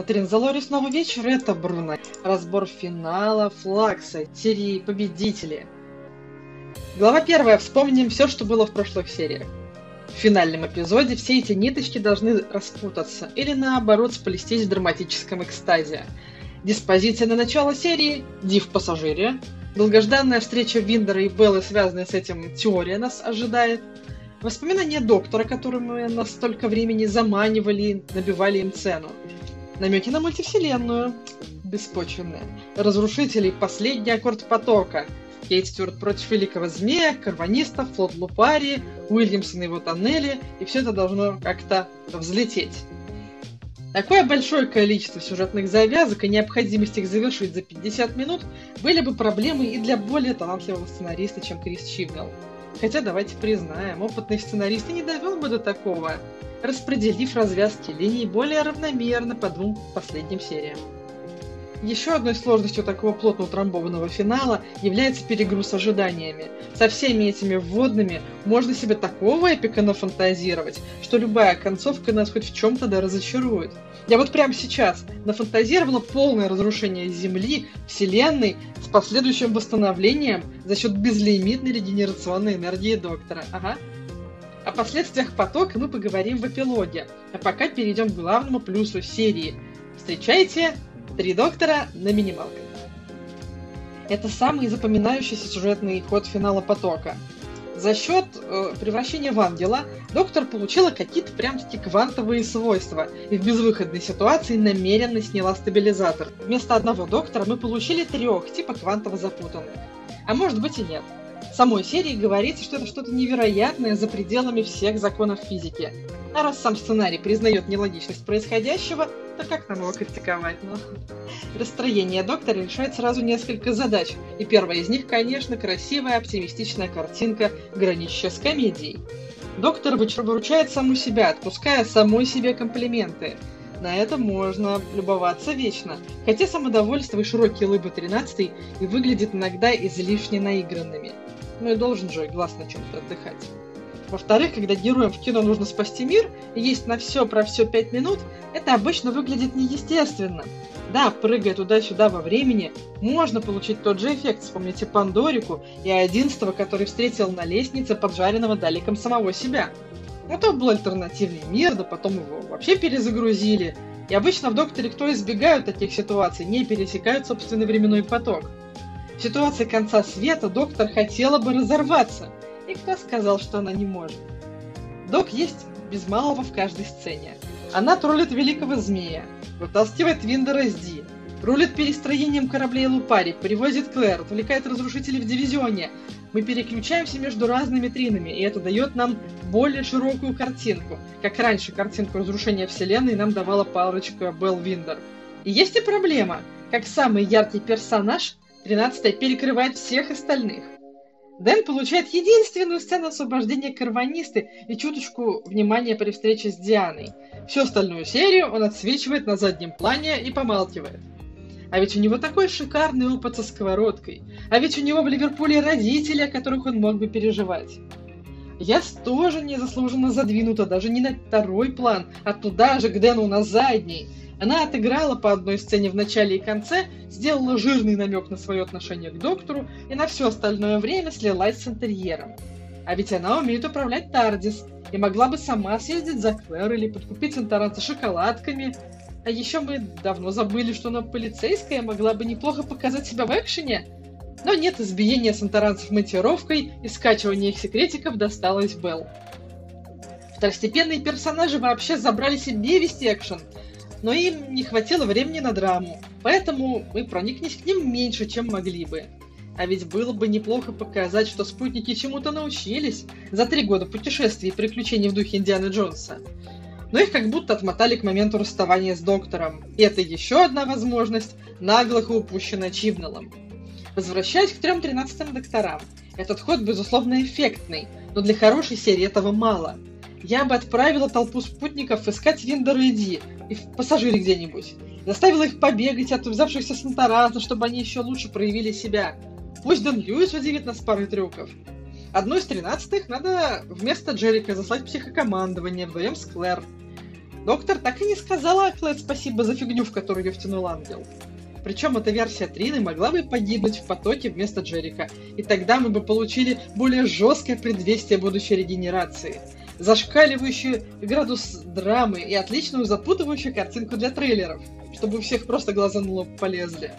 На Тринзалоре снова вечер, это Бруно. Разбор финала Флакса, серии Победители. Глава первая. Вспомним все, что было в прошлых сериях. В финальном эпизоде все эти ниточки должны распутаться или наоборот сплестись в драматическом экстазе. Диспозиция на начало серии – Див пассажире. Долгожданная встреча Виндера и Беллы, связанная с этим теория, нас ожидает. Воспоминания доктора, которым мы на столько времени заманивали, набивали им цену. Намеки на мультивселенную. Беспочвенные. Разрушители. Последний аккорд потока. Кейт Стюарт против Великого Змея, Карваниста, Флот Лупари, Уильямсон и его тоннели. И все это должно как-то взлететь. Такое большое количество сюжетных завязок и необходимость их завершить за 50 минут были бы проблемой и для более талантливого сценариста, чем Крис Чивнелл. Хотя давайте признаем, опытный сценарист и не довел бы до такого распределив развязки линий более равномерно по двум последним сериям. Еще одной сложностью такого плотно утрамбованного финала является перегруз ожиданиями. Со всеми этими вводными можно себе такого эпика нафантазировать, что любая концовка нас хоть в чем-то да разочарует. Я вот прямо сейчас нафантазировала полное разрушение Земли, Вселенной с последующим восстановлением за счет безлимитной регенерационной энергии Доктора. Ага, о последствиях потока мы поговорим в эпилоге, а пока перейдем к главному плюсу серии. Встречайте «Три доктора» на минималках. Это самый запоминающийся сюжетный ход финала потока. За счет э, превращения в ангела доктор получила какие-то прям-таки квантовые свойства и в безвыходной ситуации намеренно сняла стабилизатор. Вместо одного доктора мы получили трех, типа квантово запутанных. А может быть и нет самой серии говорится, что это что-то невероятное за пределами всех законов физики. А раз сам сценарий признает нелогичность происходящего, то как нам его критиковать? Ну, расстроение доктора решает сразу несколько задач. И первая из них, конечно, красивая, оптимистичная картинка, граничащая с комедией. Доктор выручает саму себя, отпуская самой себе комплименты. На это можно любоваться вечно. Хотя самодовольство и широкие лыбы 13 и выглядят иногда излишне наигранными. Ну и должен же глаз на чем-то отдыхать. Во-вторых, когда героям в кино нужно спасти мир, и есть на все про все пять минут, это обычно выглядит неестественно. Да, прыгая туда-сюда во времени, можно получить тот же эффект. Вспомните Пандорику и одиннадцатого, который встретил на лестнице поджаренного Даликом самого себя. Ну, то был альтернативный мир, да потом его вообще перезагрузили. И обычно в Докторе кто избегают таких ситуаций, не пересекают собственный временной поток. В ситуации конца света доктор хотела бы разорваться. И кто сказал, что она не может? Док есть без малого в каждой сцене. Она троллит великого змея, вытаскивает Виндера с Ди, рулит перестроением кораблей Лупари, привозит Клэр, отвлекает разрушителей в дивизионе. Мы переключаемся между разными тринами, и это дает нам более широкую картинку. Как раньше картинку разрушения Вселенной нам давала парочка Белл Виндер. И есть и проблема. Как самый яркий персонаж, 13 перекрывает всех остальных. Дэн получает единственную сцену освобождения карванисты и чуточку внимания при встрече с Дианой. Всю остальную серию он отсвечивает на заднем плане и помалкивает. А ведь у него такой шикарный опыт со сковородкой. А ведь у него в Ливерпуле родители, о которых он мог бы переживать. Я тоже незаслуженно задвинута даже не на второй план, а туда же, к Дэну на задний. Она отыграла по одной сцене в начале и конце, сделала жирный намек на свое отношение к доктору и на все остальное время слилась с интерьером. А ведь она умеет управлять Тардис и могла бы сама съездить за Клэр или подкупить Сантаранца шоколадками. А еще мы давно забыли, что она полицейская могла бы неплохо показать себя в экшене. Но нет избиения сантаранцев монтировкой и скачивания их секретиков досталось Белл. Второстепенные персонажи вообще забрали себе вести экшен – но им не хватило времени на драму, поэтому мы прониклись к ним меньше, чем могли бы. А ведь было бы неплохо показать, что спутники чему-то научились за три года путешествий и приключений в духе Индианы Джонса. Но их как будто отмотали к моменту расставания с доктором. И это еще одна возможность, наглых и упущенная Чивнеллом. Возвращаясь к трем тринадцатым докторам. Этот ход, безусловно, эффектный, но для хорошей серии этого мало – я бы отправила толпу спутников искать Виндера и Ди, и в пассажире где-нибудь. Заставила их побегать от взявшихся Сантараза, чтобы они еще лучше проявили себя. Пусть Дон Льюис удивит нас парой трюков. Одну из тринадцатых надо вместо Джерика заслать психокомандование вдвоем с Клэр. Доктор так и не сказала Аклет спасибо за фигню, в которую ее втянул ангел. Причем эта версия Трины могла бы погибнуть в потоке вместо Джерика, и тогда мы бы получили более жесткое предвестие будущей регенерации, зашкаливающий градус драмы и отличную запутывающую картинку для трейлеров, чтобы у всех просто глаза на лоб полезли.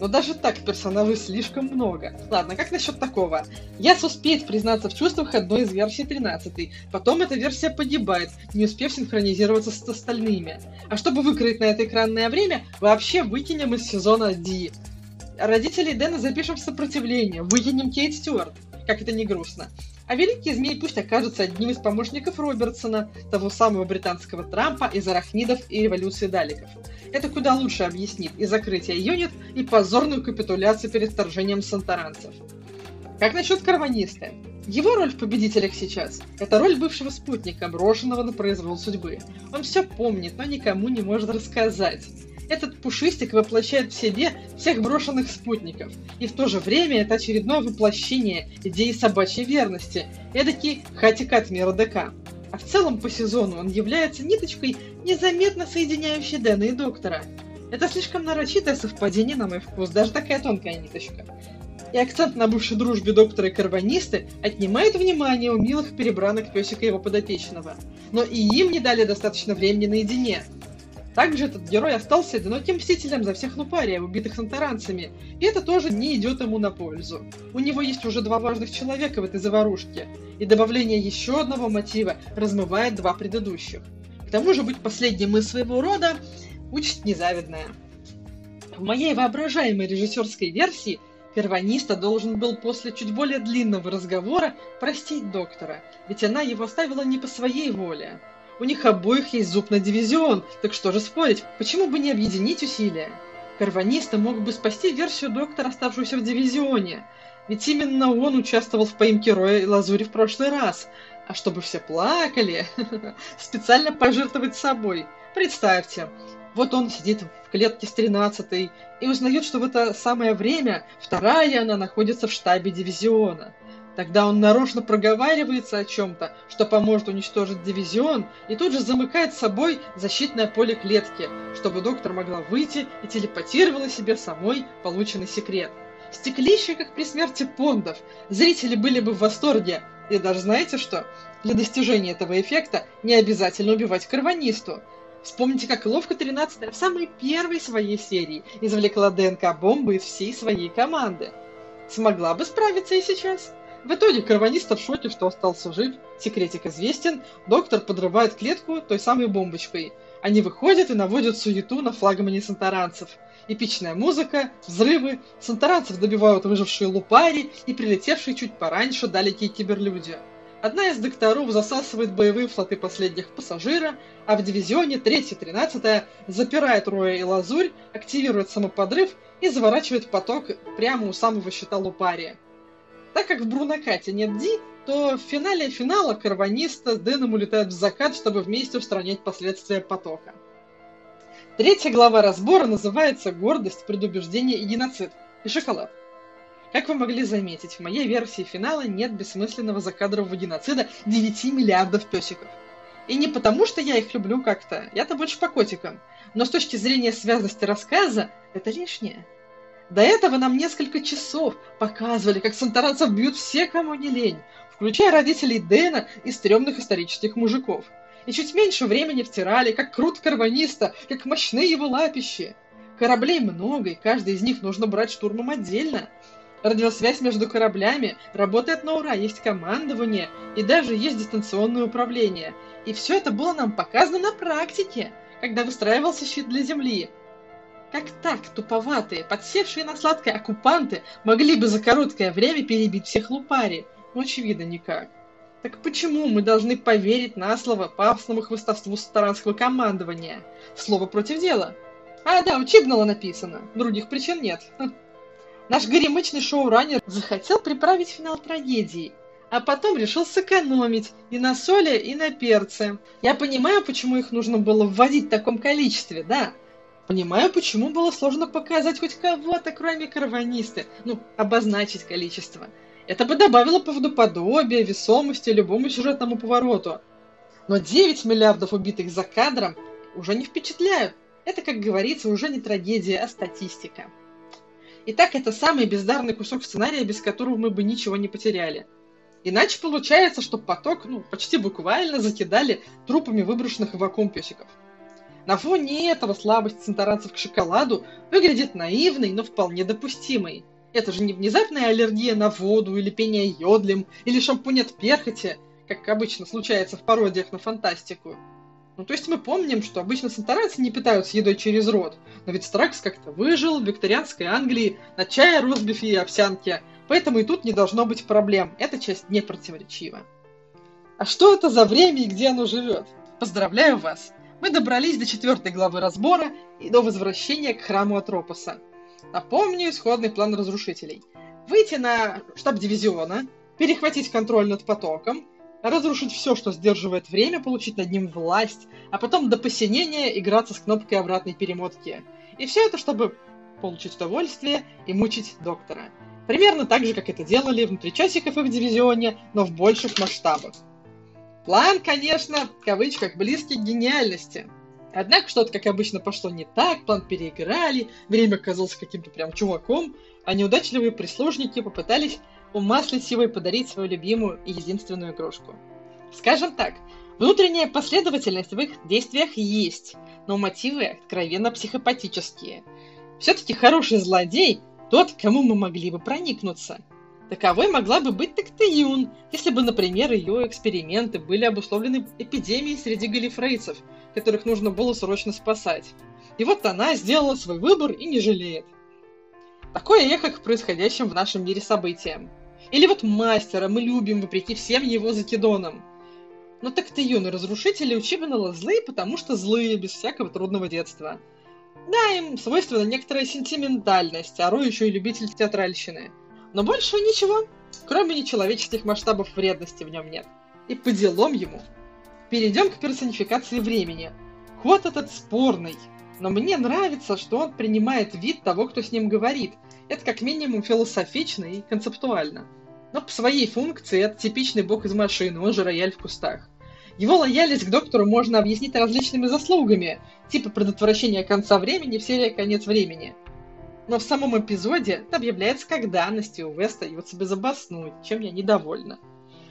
Но даже так персонажей слишком много. Ладно, как насчет такого? Яс успеет признаться в чувствах одной из версий 13, потом эта версия погибает, не успев синхронизироваться с остальными. А чтобы выкроить на это экранное время, вообще выкинем из сезона D. Родителей Дэна запишем в сопротивление, выкинем Кейт Стюарт. Как это не грустно. А Великий Змей пусть окажется одним из помощников Робертсона, того самого британского Трампа из арахнидов и революции Даликов. Это куда лучше объяснит и закрытие юнит, и позорную капитуляцию перед вторжением сантаранцев. Как насчет карваниста? Его роль в «Победителях» сейчас – это роль бывшего спутника, брошенного на произвол судьбы. Он все помнит, но никому не может рассказать. Этот пушистик воплощает в себе всех брошенных спутников, и в то же время это очередное воплощение идеи собачьей верности, эдакий хатикат мира ДК. А в целом по сезону он является ниточкой, незаметно соединяющей Дэна и Доктора. Это слишком нарочитое совпадение на мой вкус, даже такая тонкая ниточка. И акцент на бывшей дружбе доктора и карбонисты отнимает внимание у милых перебранок песика его подопечного. Но и им не дали достаточно времени наедине, также этот герой остался одиноким мстителем за всех Лупария, убитых сантаранцами, и это тоже не идет ему на пользу. У него есть уже два важных человека в этой заварушке, и добавление еще одного мотива размывает два предыдущих. К тому же быть последним из своего рода – участь незавидная. В моей воображаемой режиссерской версии Первониста должен был после чуть более длинного разговора простить доктора, ведь она его оставила не по своей воле. У них обоих есть зуб на дивизион, так что же спорить, почему бы не объединить усилия? Карваниста мог бы спасти версию доктора, оставшуюся в дивизионе, ведь именно он участвовал в поимке Роя и Лазури в прошлый раз. А чтобы все плакали, специально пожертвовать собой. Представьте, вот он сидит в клетке с 13 и узнает, что в это самое время вторая она находится в штабе дивизиона. Тогда он нарочно проговаривается о чем-то, что поможет уничтожить дивизион, и тут же замыкает с собой защитное поле клетки, чтобы доктор могла выйти и телепатировала себе самой полученный секрет. Стеклище, как при смерти Пондов. Зрители были бы в восторге. И даже знаете что? Для достижения этого эффекта не обязательно убивать карванисту. Вспомните, как ловко 13 в самой первой своей серии извлекла ДНК-бомбы из всей своей команды. Смогла бы справиться и сейчас? В итоге карваниста в шоке, что остался жив, секретик известен, доктор подрывает клетку той самой бомбочкой. Они выходят и наводят суету на флагмане сантаранцев. Эпичная музыка, взрывы, сантаранцев добивают выжившие лупари и прилетевшие чуть пораньше далекие киберлюди. Одна из докторов засасывает боевые флоты последних пассажира, а в дивизионе 3 13 запирает Роя и Лазурь, активирует самоподрыв и заворачивает поток прямо у самого щита Лупария. Так как в Брунокате нет Ди, то в финале финала карваниста с Дэном улетают в закат, чтобы вместе устранять последствия потока. Третья глава разбора называется «Гордость, предубеждение и геноцид» и шоколад. Как вы могли заметить, в моей версии финала нет бессмысленного закадрового геноцида 9 миллиардов песиков. И не потому, что я их люблю как-то, я-то больше по котикам, но с точки зрения связности рассказа, это лишнее. До этого нам несколько часов показывали, как сантаранцев бьют все, кому не лень, включая родителей Дэна и стрёмных исторических мужиков. И чуть меньше времени втирали, как крут карваниста, как мощны его лапищи. Кораблей много, и каждый из них нужно брать штурмом отдельно. Радиосвязь между кораблями работает на ура, есть командование и даже есть дистанционное управление. И все это было нам показано на практике, когда выстраивался щит для Земли. Как так туповатые, подсевшие на сладкое оккупанты могли бы за короткое время перебить всех лупари? Ну, очевидно, никак. Так почему мы должны поверить на слово пафосному хвостовству старанского командования? Слово против дела. А, да, учебного написано. Других причин нет. Хм. Наш горемычный шоураннер захотел приправить финал трагедии, а потом решил сэкономить и на соли, и на перце. Я понимаю, почему их нужно было вводить в таком количестве, да, Понимаю, почему было сложно показать хоть кого-то, кроме карванисты. Ну, обозначить количество. Это бы добавило правдоподобия, весомости любому сюжетному повороту. Но 9 миллиардов убитых за кадром уже не впечатляют. Это, как говорится, уже не трагедия, а статистика. Итак, это самый бездарный кусок сценария, без которого мы бы ничего не потеряли. Иначе получается, что поток, ну, почти буквально закидали трупами выброшенных в вакуум песиков. На фоне этого слабость центаранцев к шоколаду выглядит наивной, но вполне допустимой. Это же не внезапная аллергия на воду, или пение йодлем, или шампунь от перхоти, как обычно случается в пародиях на фантастику. Ну, то есть мы помним, что обычно сантаранцы не питаются едой через рот, но ведь Стракс как-то выжил в викторианской Англии на чае, ростбифе и овсянке, поэтому и тут не должно быть проблем. Эта часть не противоречива. А что это за время и где оно живет? Поздравляю вас! Мы добрались до четвертой главы разбора и до возвращения к храму Атропоса. Напомню исходный план разрушителей. Выйти на штаб дивизиона, перехватить контроль над потоком, разрушить все, что сдерживает время, получить над ним власть, а потом до посинения играться с кнопкой обратной перемотки. И все это, чтобы получить удовольствие и мучить доктора. Примерно так же, как это делали внутри часиков и в дивизионе, но в больших масштабах. План, конечно, в кавычках, близкий к гениальности. Однако что-то, как обычно, пошло не так, план переиграли, время казалось каким-то прям чуваком, а неудачливые прислужники попытались умаслить его и подарить свою любимую и единственную игрушку. Скажем так, внутренняя последовательность в их действиях есть, но мотивы откровенно психопатические. Все-таки хороший злодей – тот, кому мы могли бы проникнуться. Таковой могла бы быть Тактеюн, если бы, например, ее эксперименты были обусловлены эпидемией среди галифрейцев, которых нужно было срочно спасать. И вот она сделала свой выбор и не жалеет. Такое эхо к происходящим в нашем мире событиям. Или вот мастера мы любим, вопреки всем его закидонам. Но так ты юные разрушители Учибанала злые, потому что злые, без всякого трудного детства. Да, им свойственна некоторая сентиментальность, а Рой еще и любитель театральщины. Но больше ничего, кроме нечеловеческих масштабов вредности в нем нет. И по делам ему. Перейдем к персонификации времени. Ход этот спорный, но мне нравится, что он принимает вид того, кто с ним говорит. Это как минимум философично и концептуально. Но по своей функции это типичный бог из машины, он же рояль в кустах. Его лояльность к доктору можно объяснить различными заслугами, типа предотвращения конца времени в серии «Конец времени». Но в самом эпизоде объявляется как данность, и Уве остается без обоснуть, чем я недовольна.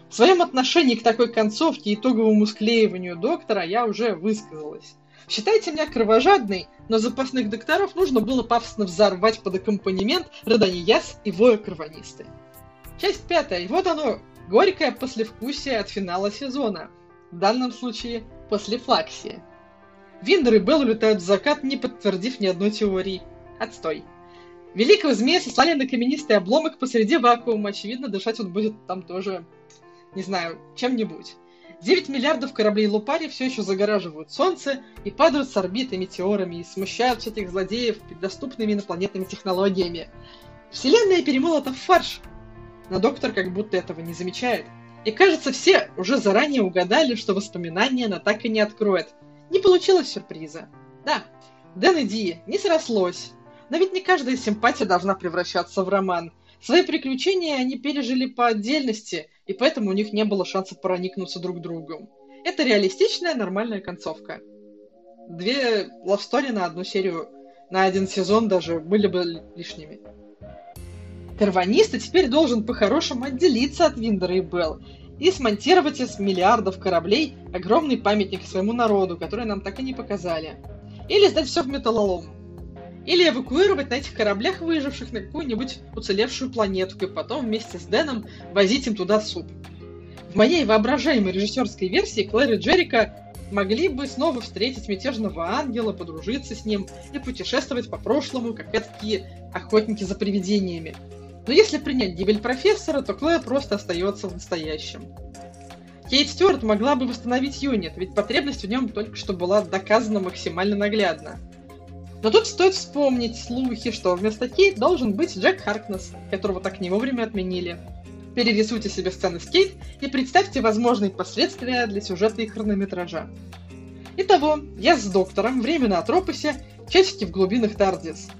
В своем отношении к такой концовке и итоговому склеиванию доктора я уже высказалась. Считайте меня кровожадной, но запасных докторов нужно было пафосно взорвать под аккомпанемент Раданияс и Воя Карванисты. Часть пятая. И вот оно, горькое послевкусие от финала сезона. В данном случае послефлаксия. Виндер и Белл улетают в закат, не подтвердив ни одной теории. Отстой. Великого змея сослали на каменистый обломок посреди вакуума. Очевидно, дышать он будет там тоже, не знаю, чем-нибудь. 9 миллиардов кораблей Лупари все еще загораживают Солнце и падают с орбиты метеорами и смущают всяких злодеев доступными инопланетными технологиями. Вселенная перемолота в фарш, но доктор как будто этого не замечает. И кажется, все уже заранее угадали, что воспоминания она так и не откроет. Не получилось сюрприза. Да, Дэн и Ди не срослось. Но ведь не каждая симпатия должна превращаться в роман. Свои приключения они пережили по отдельности, и поэтому у них не было шансов проникнуться друг другом. Это реалистичная, нормальная концовка. Две лавстори на одну серию, на один сезон даже были бы лишними. Карваниста теперь должен по-хорошему отделиться от Виндера и Белл и смонтировать из миллиардов кораблей огромный памятник своему народу, который нам так и не показали. Или сдать все в металлолом. Или эвакуировать на этих кораблях выживших на какую-нибудь уцелевшую планетку и потом вместе с Дэном возить им туда суп. В моей воображаемой режиссерской версии Клэр и Джерика могли бы снова встретить мятежного ангела, подружиться с ним и путешествовать по прошлому, как такие охотники за привидениями. Но если принять гибель профессора, то Клэр просто остается в настоящем. Кейт Стюарт могла бы восстановить юнит, ведь потребность в нем только что была доказана максимально наглядно. Но тут стоит вспомнить слухи, что вместо Кейт должен быть Джек Харкнесс, которого так не вовремя отменили. Перерисуйте себе сцены с Кейт и представьте возможные последствия для сюжета и хронометража. Итого, я с доктором, время на Атропосе, часики в глубинах Тардис –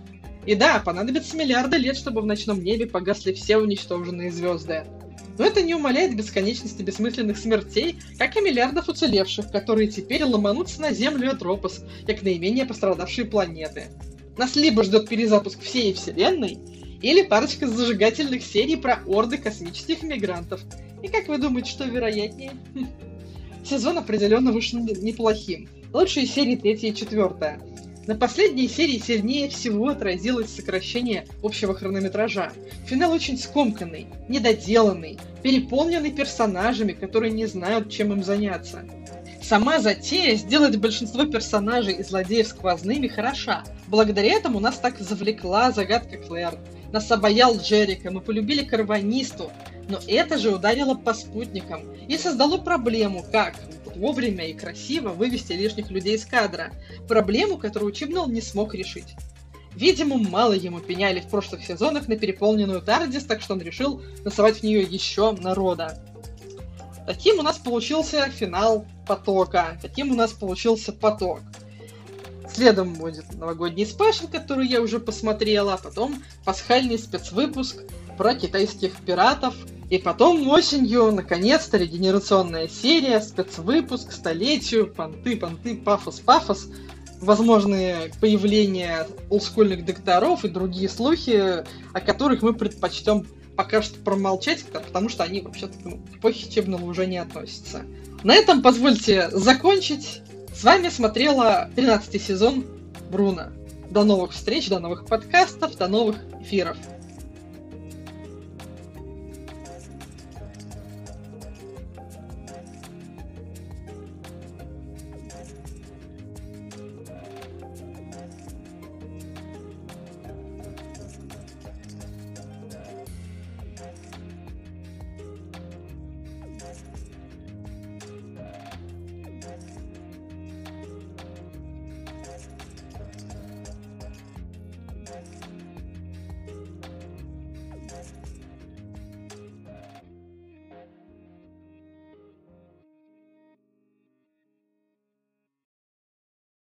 и да, понадобится миллиарды лет, чтобы в ночном небе погасли все уничтоженные звезды. Но это не умаляет бесконечности бессмысленных смертей, как и миллиардов уцелевших, которые теперь ломанутся на Землю от Ропос, как наименее пострадавшие планеты. Нас либо ждет перезапуск всей Вселенной, или парочка зажигательных серий про орды космических мигрантов. И как вы думаете, что вероятнее? Сезон определенно вышел неплохим. Лучшие серии третья и четвертая. На последней серии сильнее всего отразилось сокращение общего хронометража. Финал очень скомканный, недоделанный, переполненный персонажами, которые не знают, чем им заняться. Сама затея сделать большинство персонажей и злодеев сквозными хороша. Благодаря этому нас так завлекла загадка Клэр. Нас обаял Джерика, мы полюбили карванисту. Но это же ударило по спутникам и создало проблему, как вовремя и красиво вывести лишних людей из кадра. Проблему, которую Чибнал не смог решить. Видимо, мало ему пеняли в прошлых сезонах на переполненную Тардис, так что он решил насовать в нее еще народа. Таким у нас получился финал потока. Таким у нас получился поток. Следом будет новогодний спешл, который я уже посмотрела, а потом пасхальный спецвыпуск про китайских пиратов – и потом осенью, наконец-то, регенерационная серия, спецвыпуск, столетию, понты, понты, пафос, пафос, возможные появления олдскульных докторов и другие слухи, о которых мы предпочтем пока что промолчать, потому что они вообще-то к эпохе Чебнала уже не относятся. На этом позвольте закончить. С вами смотрела 13 сезон Бруно. До новых встреч, до новых подкастов, до новых эфиров.